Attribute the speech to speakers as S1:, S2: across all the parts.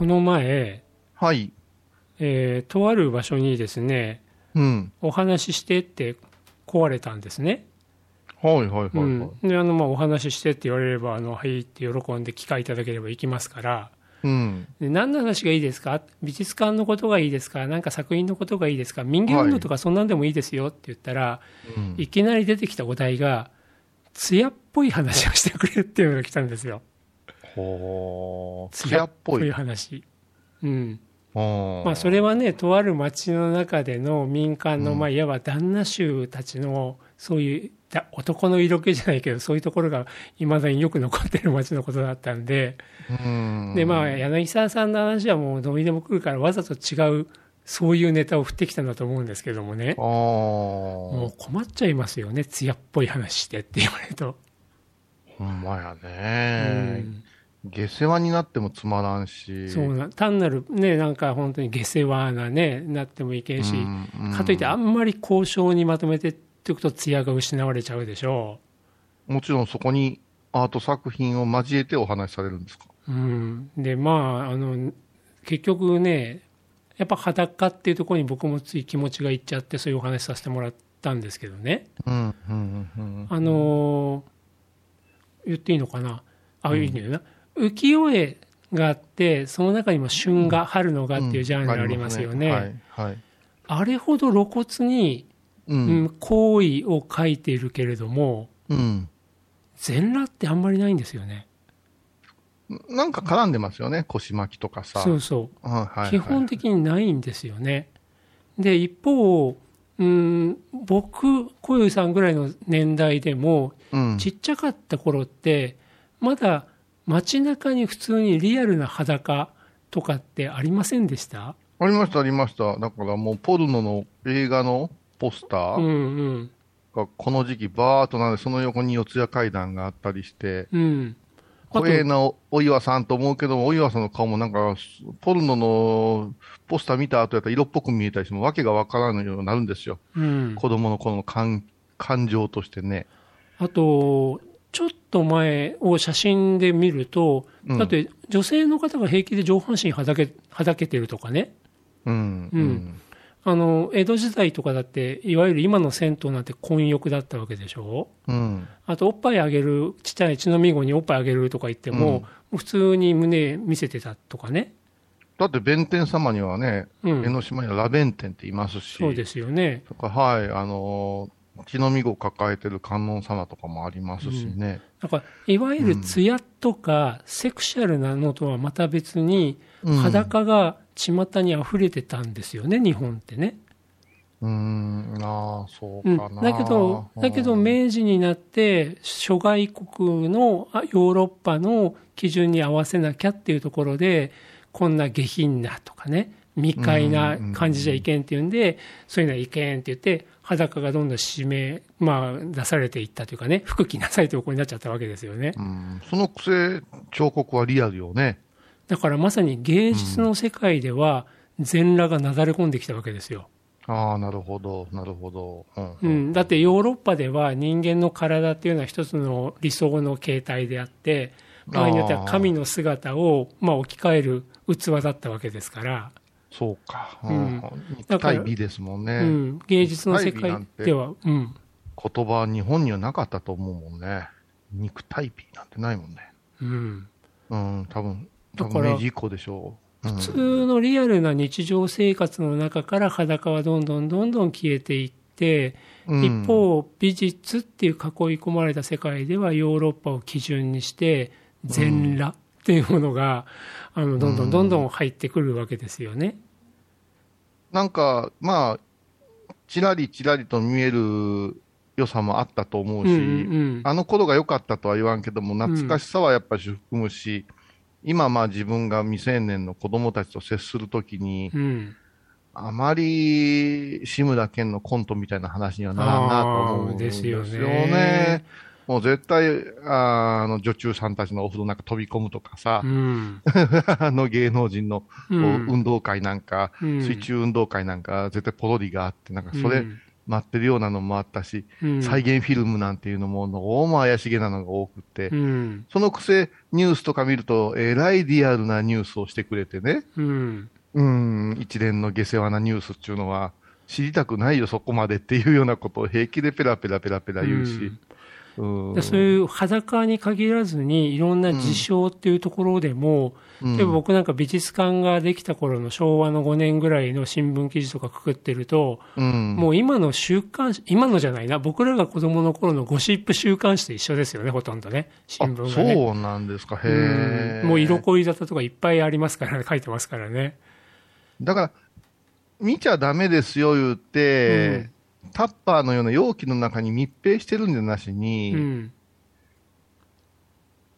S1: この前、
S2: はい。
S1: えーとある場所にですね、
S2: うん。
S1: お話ししてって壊れたんですね。
S2: はいはいはいはい。
S1: うん、であのまあお話ししてって言われればあのはいって喜んで機会いただければ行きますから
S2: うん。
S1: で何の話がいいですか？美術館のことがいいですか？なんか作品のことがいいですか？民芸運動とかそんなんでもいいですよって言ったら、
S2: うん
S1: いきなり出てきたお題が艶っぽい話をしてくれっていうのが来たんですよ。
S2: 艶っぽい。
S1: 話うん
S2: ま
S1: まあ、それはねとある町の中での民間の、
S2: うん
S1: まあ、いわば旦那衆たちのそういうだ男の色気じゃないけどそういうところがいまだによく残ってる町のことだったんで
S2: うん。
S1: で、まあ、柳沢さんの話はもうどうにでも来るからわざと違うそういうネタを振ってきたんだと思うんですけどもね
S2: あ
S1: もう
S2: ー。
S1: 困っちゃいますよね艶っぽい話してって言われると。
S2: ほんまや
S1: う
S2: ね。
S1: ん
S2: 下世話になってもつまらんし。
S1: そうな単なるねなんか本当に下世話なねなってもいけんし、
S2: うん
S1: かといってあんまり交渉にまとめてっていくと艶が失われちゃうでしょ
S2: もちろんそこにアート作品を交えてお話しされるんですか？
S1: う。うん、でまああの結局ねやっぱ裸っていうところに僕もつい気持ちがいっちゃってそういうお話しさせてもらったんですけどね
S2: うん、うん、うん。
S1: あの言っていいのかな？あ、いいんだよな浮世絵があってその中にも春画、春の画っていうジャンルありますよね、
S2: はい、はい。
S1: あれほど露骨に、
S2: う、
S1: うんん、行為を書いているけれども
S2: うん。
S1: 全裸ってあんまりないんですよね
S2: なんか絡んでますよね、腰巻きとかさ。
S1: そうそう
S2: はい
S1: 基本的にないんですよね。で、一方、うん、僕、小遊さんぐらいの年代でも、
S2: うん。
S1: ちっちゃかった頃って、まだ街中に普通にリアルな裸とかってありませんでした？
S2: ありました、ありました。だからもう、ポルノの映画のポスタ
S1: うん
S2: ー
S1: うん。
S2: がこの時期バーっとなんで、その横に四谷階段があったりして、
S1: うん。
S2: 怖えなおお岩さんと思うけども、お岩さんの顔もなんか、ポルノのポスター見た後やったら色っぽく見えたりしても、わけがわからんようになるんですよ。
S1: うん。
S2: 子供の頃の感感情としてね。
S1: あと、ちょっと前を写真で見ると、
S2: うん
S1: だって女性の方が平気で上半身はだけ、はだけてるとかね。
S2: うん。
S1: うんあの、江戸時代とかだって、いわゆる今の銭湯なんて混浴だったわけでしょ
S2: うん。
S1: あと、おっぱいあげる、ちっちゃい血のみ子におっぱいあげるとか言っても、普通に胸見せてたとかね。
S2: だって弁天様にはね、
S1: うん
S2: 江ノ島にはラベン天って言いますし。
S1: そうですよね。
S2: とか、はい、あのー、血のみ子を抱えてる観音様とかもありますしね。
S1: だから、いわゆる艶とか、セクシャルなのとはまた別に、
S2: うん。
S1: 裸が巷に溢れてたんですよね、日本ってね。
S2: うーん、ああ、そう
S1: うん、
S2: かな。
S1: だけど、だけど
S2: うん
S1: 明治になって諸外国のあヨーロッパの基準に合わせなきゃっていうところでこんな下品なとかね未開な感じじゃいけんっていうんで、そういうのはいけんって言って裸がどんどん締め、まあ、出されていったというかね服着なさいということになっちゃったわけですよね
S2: うん、そのくせ、彫刻はリアルよね。
S1: だからまさに芸術の世界では全裸がなだれ込んできたわけですよ。
S2: ああ、なるほど、なるほど。うん
S1: うん、だってヨーロッパでは人間の体っていうのは一つの理想の形態であって場合によっては神の姿をまあ置き換える器だったわけですから、
S2: そうか。
S1: う
S2: うんん。肉体美ですもんね。
S1: うん、芸術の世界では、うん
S2: 言葉は日本にはなかったと思うもんね。肉体美なんてないもんね。
S1: うん、
S2: うん、多分、多分明治以降でしょう。うん
S1: 普通のリアルな日常生活の中から裸はどんどんどんどん消えていって、
S2: うん
S1: 一方美術っていう囲い込まれた世界ではヨーロッパを基準にして全裸っていうものが、あのどんどんどんどん入ってくるわけですよね。
S2: なんか、まあ、ちらりちらりと見える良さもあったと思うし、
S1: うんうん
S2: あの頃が良かったとは言わんけども、懐かしさはやっぱり含むし、今まあ自分が未成年の子供たちと接するときに、
S1: うん
S2: あまり志村けんのコントみたいな話にはならんなと思うんですよ
S1: あーですよ
S2: ね。
S1: ね
S2: もう絶対、あの、女中さんたちのお風呂なんか飛び込むとかさ
S1: う、ん。
S2: あの芸能人のこう
S1: うん。
S2: 運動会なんか、
S1: うん。
S2: 水中運動会なんか、絶対ポロリがあって、なんかそれ、
S1: うん。
S2: 待ってるようなのもあったし、
S1: うん。
S2: 再現フィルムなんていうのも、どうも怪しげなのが多くて、
S1: うん。
S2: そのくせ、ニュースとか見ると、えらいリアルなニュースをしてくれてね、
S1: うん。
S2: うん、一連の下世話なニュースっていうのは、知りたくないよ、そこまでっていうようなことを平気でペラペラペラペラ言うし、
S1: そういう裸に限らずに、いろんな事象っていうところでも、
S2: うん。
S1: 例えば僕なんか美術館ができた頃の昭和の5年ぐらいの新聞記事とかくくってると、
S2: うん、
S1: もう今の週刊誌、今のじゃないな、僕らが子供の頃のゴシップ週刊誌と一緒ですよね、ほとんどね、新聞が
S2: あ
S1: ね。
S2: そうなんですか、へえ。
S1: うん。もう色恋沙汰とかいっぱいありますからね、書いてますからね。
S2: だから、見ちゃダメですよ言って、タッパーのような容器の中に密閉してるんじゃなしに、
S1: うん。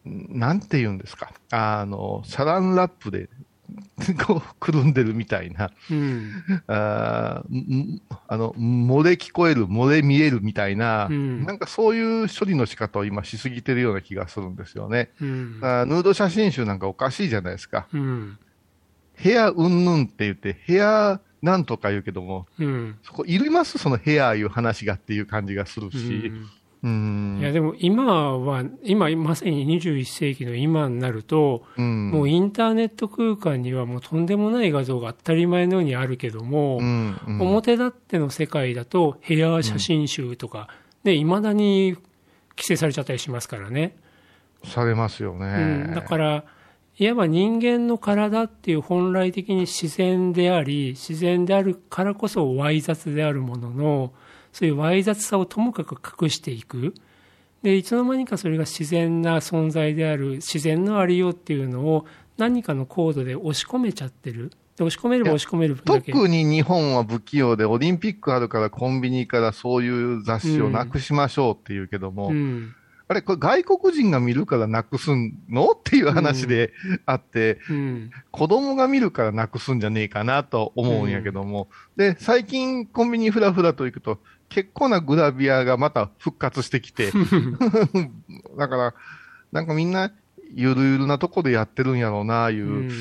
S2: なんて言うんですか、あの、サランラップで、こう、くるんでるみたいな、
S1: うん。
S2: ああの、漏れ聞こえる、漏れ見えるみたいな、
S1: うん
S2: なんかそういう処理の仕方を今しすぎてるような気がするんですよね。
S1: うん。
S2: あーヌード写真集なんかおかしいじゃないですか。
S1: うん。
S2: 部屋うんぬんって言って、部屋なんとか言うけども、
S1: うん。
S2: そこいります？その部屋いう話がっていう感じがするし。うん。
S1: いやでも今は、今まさに21世紀の今になると、
S2: うん、
S1: もうインターネット空間にはもうとんでもない画像が当たり前のようにあるけども、
S2: うんうん
S1: 表立っての世界だとヘア写真集とか、ね、未だに規制されちゃったりしますからね。
S2: されますよね。
S1: うん、だから、いわば人間の体っていう本来的に自然であり、自然であるからこそわい雑であるものの、そういうわい雑さをともかく隠していく。で、いつの間にかそれが自然な存在である、自然のありようっていうのを何かのコードで押し込めちゃってる。で押し込めれば押し込める分だけ。
S2: 特に日本は不器用で、オリンピックあるからコンビニからそういう雑誌をなくしましょうっていうけども、
S1: うん。
S2: あれ、これ外国人が見るからなくすの？っていう話であって、
S1: うん。
S2: 子供が見るからなくすんじゃねえかなと思うんやけども、で、最近コンビニふらふらと行くと、結構なグラビアがまた復活してきて、だから、なんかみんな、ゆるゆるなとこでやってるんやろうな、いう、
S1: うん。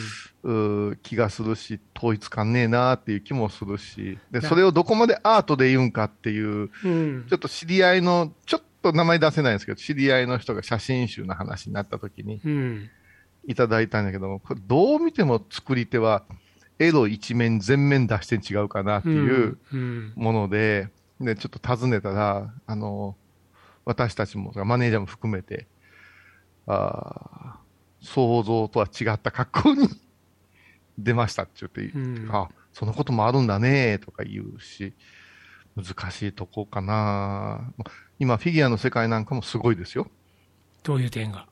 S2: うー気がするし、統一感ねえなっていう気もするし、で、
S1: な
S2: それをどこまでアートで言うんかっていう、
S1: うん。
S2: ちょっと知り合いの、ちょっと名前出せないんですけど、知り合いの人が写真集の話になった時に
S1: うん。
S2: いただいたんだけども、これどう見ても作り手は、エロ一面、全面出して違うかなっていう
S1: うん。
S2: もので、で、ちょっと尋ねたら、あの、私たちも、マネージャーも含めて、あー想像とは違った格好に 出ましたって言って、
S1: うん
S2: あ、そのこともあるんだね、とか言うし、難しいとこかな今、フィギュアの世界なんかもすごいですよ。
S1: どういう点が？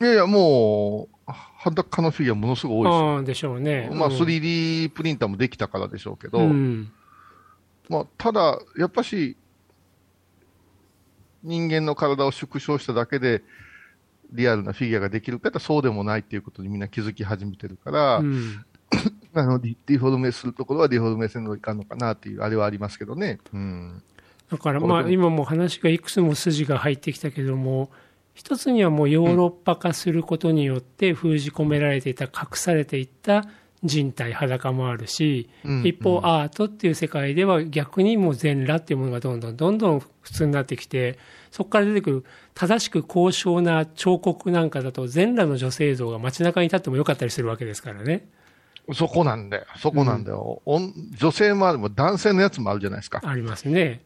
S2: いやいや、もう、裸のフィギュアものすごい多いですよ。
S1: でしょうね。
S2: まあ、
S1: うん
S2: 3D プリンターもできたからでしょうけど、
S1: うん。
S2: まあ、ただ、やっぱし、人間の体を縮小しただけで、リアルなフィギュアができるかってそうでもないっていうことにみんな気づき始めてるから、
S1: うん
S2: あのディフォルメするところはディフォルメせんのいかんのかなっていう、あれはありますけどね。うん。
S1: だからまあ今も話がいくつも筋が入ってきたけども、一つにはもうヨーロッパ化することによって封じ込められていた、隠されていった人体、裸もあるし、
S2: うん
S1: 一方アートっていう世界では逆にもう全裸っていうものがどんどんどんどん普通になってきて、そこから出てくる正しく高尚な彫刻なんかだと全裸の女性像が街中に立ってもよかったりするわけですからね。
S2: そこなんだよ。そこなんだよ。おん女性もあるも男性のやつもあるじゃないですか。
S1: ありますね。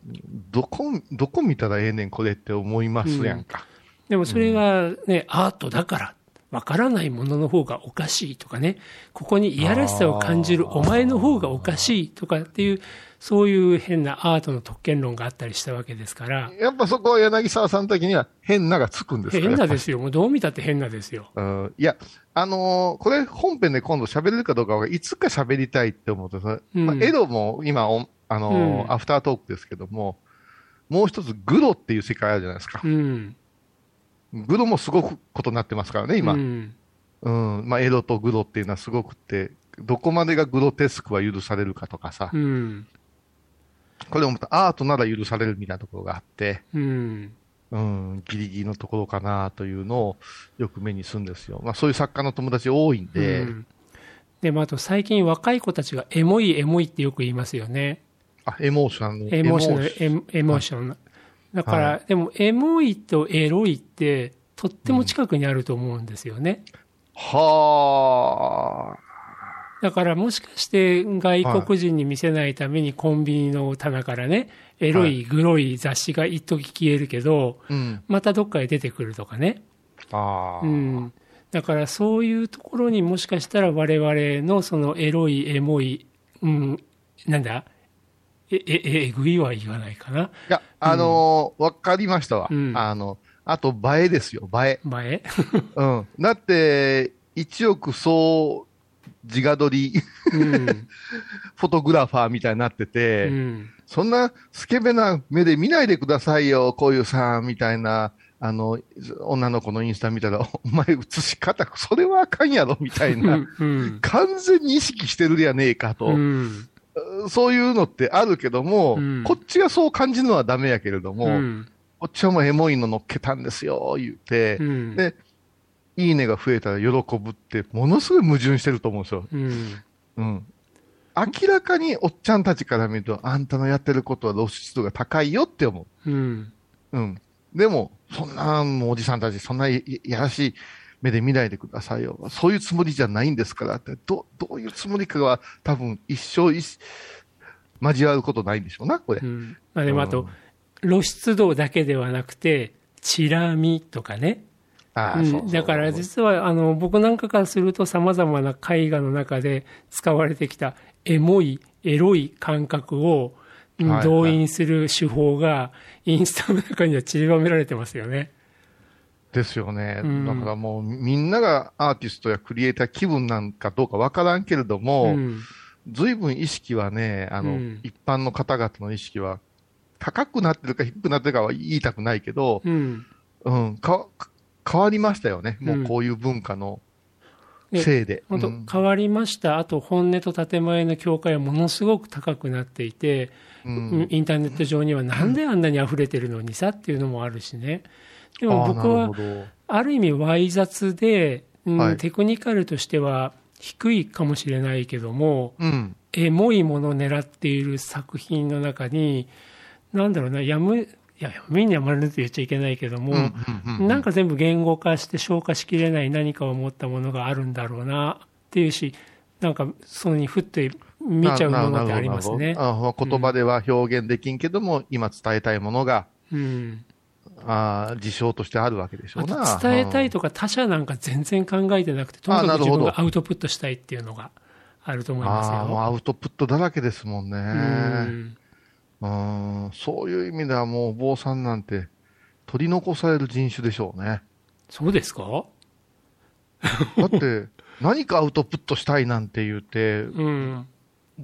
S2: どこ、どこ見たらええねん、これって思いますやんか。
S1: でもそれがね、アートだから、わからないものの方がおかしいとかね、ここにいやらしさを感じるお前の方がおかしいとかっていう、そういう変なアートの特権論があったりしたわけですから、
S2: やっぱそこは柳沢さん的には変ながつくんですか
S1: 変なですよ。もうどう見たって変なですよ。
S2: うんいや、あのーこれ本編で今度喋れるかどうかはいつか喋りたいって思うとさ、
S1: うん
S2: まあ、エドも今お、あのー
S1: うん
S2: アフタートークですけども、もう一つグロっていう世界あるじゃないですか
S1: う。ん。
S2: グロもすごくことになってますからね、今。
S1: う
S2: うん。
S1: ん。
S2: まあ、エドとグロっていうのはすごくって、どこまでがグロテスクは許されるかとかさ、
S1: うん。
S2: これもまたアートなら許されるみたいなところがあって、
S1: うん。
S2: うん、ギリギリのところかなというのをよく目にするんですよ。まあ、そういう作家の友達多いんで、
S1: うんでもあと最近若い子たちがエモいエモいってよく言いますよね。
S2: あ、エモーションの。
S1: エモーション
S2: エ
S1: モーション。だから、
S2: は
S1: でも、エモいとエロいって、とっても近くにあると思うんですよね。
S2: は
S1: だから、もしかして外国人に見せないためにコンビニの棚からね、エロい、グロい雑誌が一時消えるけど、
S2: あ。うん。
S1: またどっかへ出てくるとかね。
S2: ああ。
S1: うん。だから、そういうところにもしかしたら我々のそのエロい、エモい、うん、なんだえ、え、え、えぐいは言わないかな。
S2: いや、あのーわかりましたわ。
S1: うん
S2: あの、あと、映えですよ、映え。
S1: 前
S2: うん。だって、一億総自画撮り
S1: うん。
S2: フォトグラファーみたいになってて、
S1: うん。
S2: そんなスケベな目で見ないでくださいよ、こういうさ、みたいな、あの、女の子のインスタ見たら、お前写し方、それはあかんやろ、みたいな。
S1: うん。
S2: 完全に意識してるやねえかと、
S1: うん。
S2: そういうのってあるけども、
S1: うん
S2: こっちがそう感じるのはダメやけれども、
S1: うん。
S2: こっちはもうエモいの乗っけたんですよ、言って、
S1: うん。
S2: で、いいねが増えたら喜ぶって、ものすごい矛盾してると思うんですよ。
S1: うん。
S2: うん。明らかにおっちゃんたちから見ると、あんたのやってることは露出度が高いよって思
S1: うん。
S2: う。うん。でも、そんな、もうおじさんたち、そんなやらしい目で見ないでくださいよ。そういうつもりじゃないんですからって、ど、どういうつもりかは多分一生一、交わることないんでしょうな、これ。
S1: うん。まあでもあと、露出度だけではなくて、チラ見とかね。だから実はあの僕なんかからするとさまざまな絵画の中で使われてきたエモいエロい感覚を動員する手法がインスタの中には散りばめられてますよね。
S2: ですよね。
S1: うん
S2: だからもう、みんながアーティストやクリエイター気分なんかどうかわからんけれども、
S1: うん
S2: 随分意識はね、あの、
S1: うん
S2: 一般の方々の意識は高くなってるか低くなってるかは言いたくないけど、
S1: うん
S2: うん、か、変わりましたよね。も
S1: う
S2: こういう文化の
S1: で
S2: せいで。
S1: 本当
S2: うん
S1: 変わりました、あと本音と建前の境界はものすごく高くなっていて、
S2: うん
S1: インターネット上にはなんであんなに溢れてるのにさっていうのもあるしね。でも僕はある意味わい雑で、うん
S2: はい
S1: テクニカルとしては低いかもしれないけども、
S2: うん。
S1: エモいものを狙っている作品の中に、なんだろうな、やむ、いや、やむにやまれると言っちゃいけないけども、
S2: うんうんうん
S1: なんか全部言語化して消化しきれない何かを持ったものがあるんだろうなっていうし、なんかそのにふって見ちゃうものってありますね。
S2: 言葉では表現できんけども、今伝えたいものが、
S1: うん。
S2: あー事象としてあるわけでしょうな。
S1: 伝えたいとか他者なんか全然考えてなくて、とにかく自分がアウトプットしたいっていうのがあると思います
S2: ああ、もう
S1: よ。
S2: アウトプットだらけですもんね。
S1: うん
S2: うん、そういう意味ではもうお坊さんなんて取り残される人種でしょうね。
S1: そうですか？
S2: だって、何かアウトプットしたいなんて言って、
S1: うん。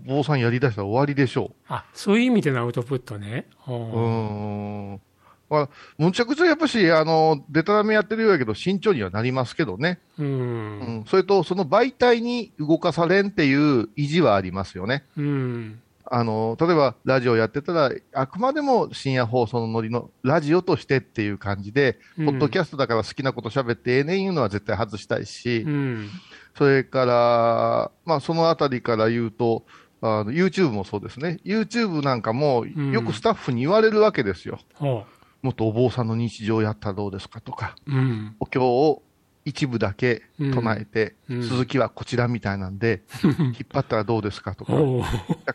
S2: 坊さんやりだしたら終わりでしょ
S1: あ、そういう意味でのアウトプットね。う
S2: ん。まあ、むちゃくちゃやっぱし、あの、デタラメやってるようやけど、慎重にはなりますけどね。
S1: う。
S2: うんん。それと、その媒体に動かされんっていう意地はありますよね。
S1: うん。
S2: あの、例えばラジオやってたら、あくまでも深夜放送のノリのラジオとしてっていう感じで、
S1: うん
S2: ポッドキャストだから好きなこと喋ってええねんいうのは絶対外したいし、
S1: うん。
S2: それから、まあそのあたりから言うと、あの YouTube もそうですね。YouTube なんかも
S1: ん
S2: よくスタッフに言われるわけですよ。
S1: ほ
S2: もっとお坊さんの日常やったらどうですかとか、
S1: う。うん。
S2: お経を一部だけ唱えて、
S1: うん
S2: 続きはこちらみたいなんで、引っ張ったらどうですかとか、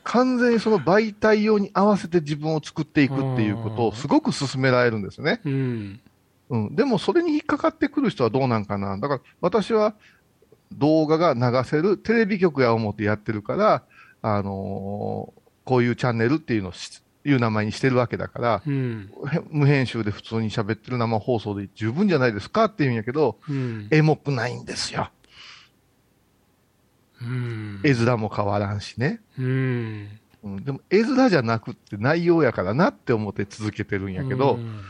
S2: 完全にその媒体用に合わせて自分を作っていくっていうことをすごく勧められるんですね。
S1: うん。
S2: うん。でもそれに引っかかってくる人はどうなんかな。だから私は動画が流せるテレビ局や思ってやってるから、あのーこういうチャンネルっていうのをしいう名前にしてるわけだから、
S1: うん。
S2: へ無編集で普通に喋ってる生放送で十分じゃないですかって言うんやけど、
S1: うん。
S2: エモくないんですよ。
S1: うん。
S2: 絵面も変わらんしね。
S1: うん。
S2: うん、でも絵面じゃなくって内容やからなって思って続けてるんやけど、
S1: うん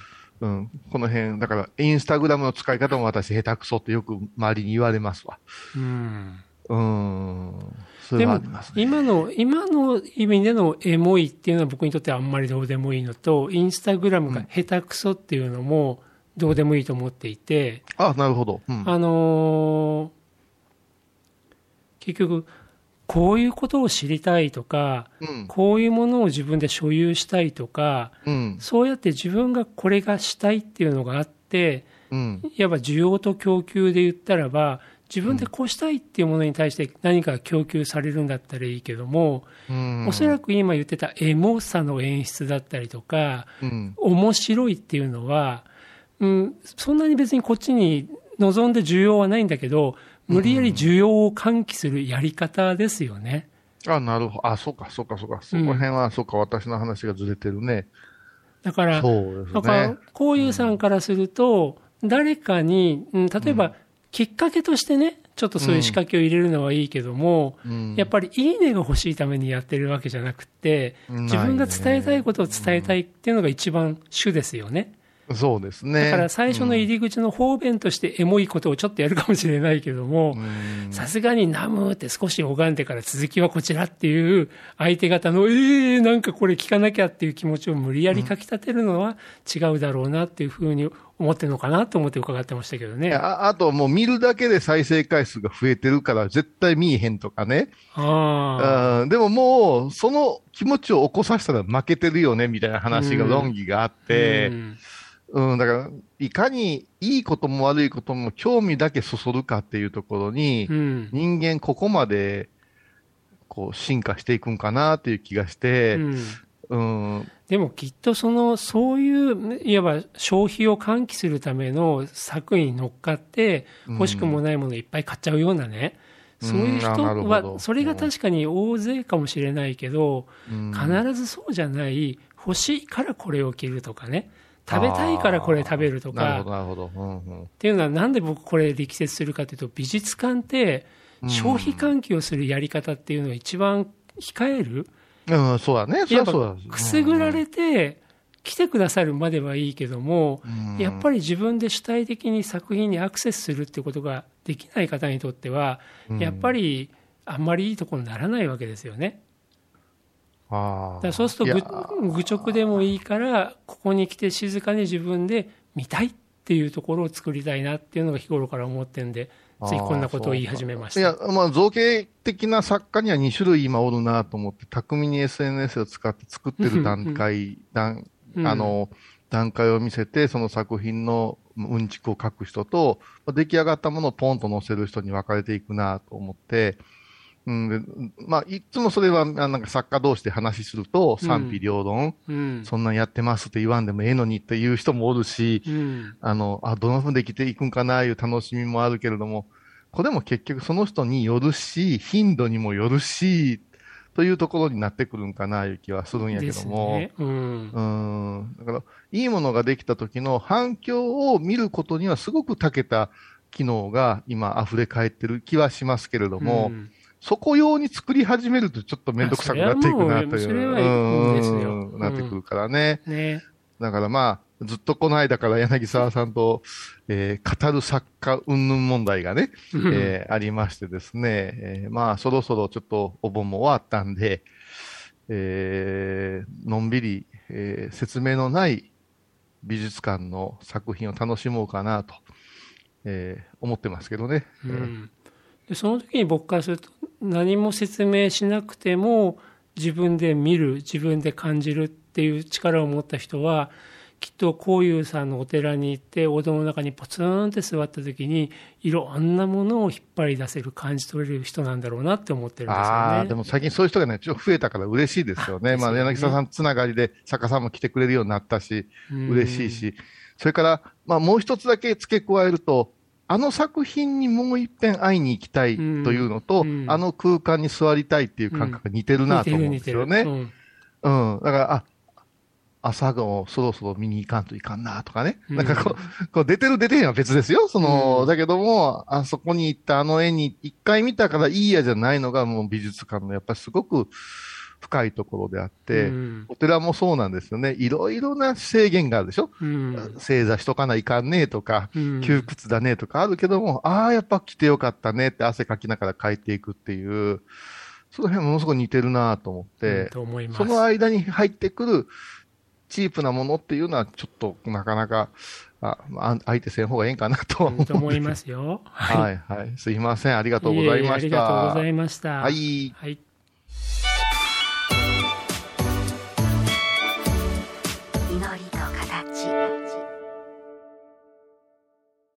S2: うん、この辺、だから、インスタグラムの使い方も私下手くそってよく周りに言われますわ。
S1: うん。
S2: うーん。それはあ
S1: でも
S2: りますね。
S1: 今の、今の意味でのエモいっていうのは僕にとってはあんまりどうでもいいのと、インスタグラムが下手くそっていうのもどうでもいいと思っていて、
S2: あ、なるほど。うん。
S1: あのー結局、こういうことを知りたいとか、
S2: うん。
S1: こういうものを自分で所有したいとか、
S2: うん。
S1: そうやって自分がこれがしたいっていうのがあって、
S2: うん。
S1: いわば需要と供給で言ったらば、自分でこうしたいっていうものに対して何か供給されるんだったらいいけども、
S2: うん。
S1: おそらく今言ってたエモさの演出だったりとか、
S2: うん。
S1: 面白いっていうのは、うん、そんなに別にこっちに望んで需要はないんだけど、無理やり需要を喚起するやり方ですよね。
S2: あ、なるほど。あ、そうか、そうか、そうか。そこら辺は、そうか、私の話がずれてるね。
S1: だから、
S2: そうです
S1: だから
S2: ね。、
S1: こういうさんからすると、誰かに、うん例えば、きっかけとしてね、ちょっとそういう仕掛けを入れるのはいいけども、
S2: うん
S1: やっぱりいいねが欲しいためにやってるわけじゃなくて、自分が伝えたいことを伝えたいっていうのが一番主ですよね。
S2: そうですね。
S1: だから最初の入り口の方便としてエモいことをちょっとやるかもしれないけども
S2: う、ん
S1: さすがにナムって少し拝んでから続きはこちらっていう相手方の、えー、なんかこれ聞かなきゃっていう気持ちを無理やりかき立てるのは違うだろうなっていうふうに思ってるのかなと思って伺ってましたけどね。
S2: ああともう見るだけで再生回数が増えてるから絶対見えへんとかね。
S1: あ
S2: うんでももう、その気持ちを起こさせたら負けてるよね、みたいな話が、
S1: うん
S2: 論議があっ
S1: あ。
S2: て、
S1: うん
S2: うん、だから、いかにいいことも悪いことも興味だけそそるかっていうところに、
S1: うん。
S2: 人間ここまで、こう、進化していくんかなっていう気がし
S1: う
S2: て、
S1: ん
S2: うん、
S1: でもきっとその、そういう、いわば消費を喚起するための策に乗っかって、
S2: うん。
S1: 欲しくもないものをいっぱい買っちゃうようなね、そういう人は、それが確かに大勢かもしれないけど、
S2: うん。
S1: 必ずそうじゃない、欲しいからこれを着るとかね、食べたいからこれ食べるとかっていうのは、なんで僕これ力説するかというと、美術館って、消費喚起をするやり方っていうのが一番控える、
S2: うん、そうだね。
S1: やっぱ。くすぐられて来てくださるまではいいけども、
S2: うん
S1: やっぱり自分で主体的に作品にアクセスするってことができない方にとっては、
S2: うん
S1: やっぱりあんまりいいところにならないわけですよね。
S2: あ
S1: だそうするとぐ愚直でもいいから、ここに来て静かに自分で見たいっていうところを作りたいなっていうのが日頃から思ってるんで、ついこんなことを言い始めました。
S2: いや、まあ、造形的な作家には2種類今おるなと思って、巧みに SNS を使って作ってる段階、段
S1: うん。
S2: あの、段階を見せて、その作品のうんちくを書く人と、まあ出来上がったものをポンと載せる人に分かれていくなと思って、うんでまあ、いつもそれは、あなんか作家同士で話すると、賛否両論、
S1: うん。
S2: そんなんやってますって言わんでもええのにっていう人もおるし、
S1: うん。
S2: あの、あ、どんな風にできていくんかないう楽しみもあるけれども、これも結局その人によるし、頻度にもよるし、というところになってくるんかないう気はするんやけども。
S1: ね。うん。
S2: うん。だから、いいものができた時の反響を見ることにはすごく長けた機能が今溢れ返ってる気はしますけれども、
S1: うん
S2: そこ用に作り始めるとちょっとめんどくさくなっていくなという。
S1: あそれはいいですよ
S2: うんなってくるからね。
S1: ね。
S2: だからまあ、ずっとこの間から柳沢さんと、えー語る作家云々問題がね、
S1: うん
S2: えーありましてですね、えーまあ、そろそろちょっとお盆も終わったんで、えーのんびり、えー説明のない美術館の作品を楽しもうかなと、えー思ってますけどね。
S1: うんでその時に僕からすると何も説明しなくても自分で見る自分で感じるっていう力を持った人はきっとこういうさんのお寺に行ってお堂の中にポツンって座った時にいろんなものを引っ張り出せる感じ取れる人なんだろうなって思ってるんですよね。
S2: でも最近そういう人がね、ちょっと増えたから嬉しいですよね。まあ、柳沢さんつながりで作家さんも来てくれるようになったし、
S1: うん
S2: 嬉しいし、それから、まあ、もう一つだけ付け加えると、あの作品にもう一遍会いに行きたいというのと、
S1: うんうん
S2: あの空間に座りたいっていう感覚が似てるなと思うんですよね。
S1: 似てる似てる
S2: うん。だから、あ、朝顔そろそろ見に行かんといかんなとかね。
S1: うん
S2: なんかこう、こう出てる出てへんは別ですよ。その、
S1: うん
S2: だけども、あそこに行ったあの絵に一回見たからいいやじゃないのがもう美術館のやっぱりすごく深いところであって、
S1: うん
S2: お寺もそうなんですよね。いろいろな制限があるでしょ？
S1: うん
S2: 正座しとかないかんねえとか、
S1: うん
S2: 窮屈だねとかあるけども、ああ、やっぱ来てよかったねって汗かきながら帰っていくっていう、その辺ものすごく似てるなと思っ
S1: うん
S2: て、
S1: と思います。
S2: その間に入ってくるチープなものっていうのは、ちょっとなかなか、あ、あ相手せん方がええんかなとは思う。
S1: と思いますよ。
S2: はい、はい。すいません。ありがとうございました。
S1: いえいえありがとうございました。
S2: はい。
S1: はい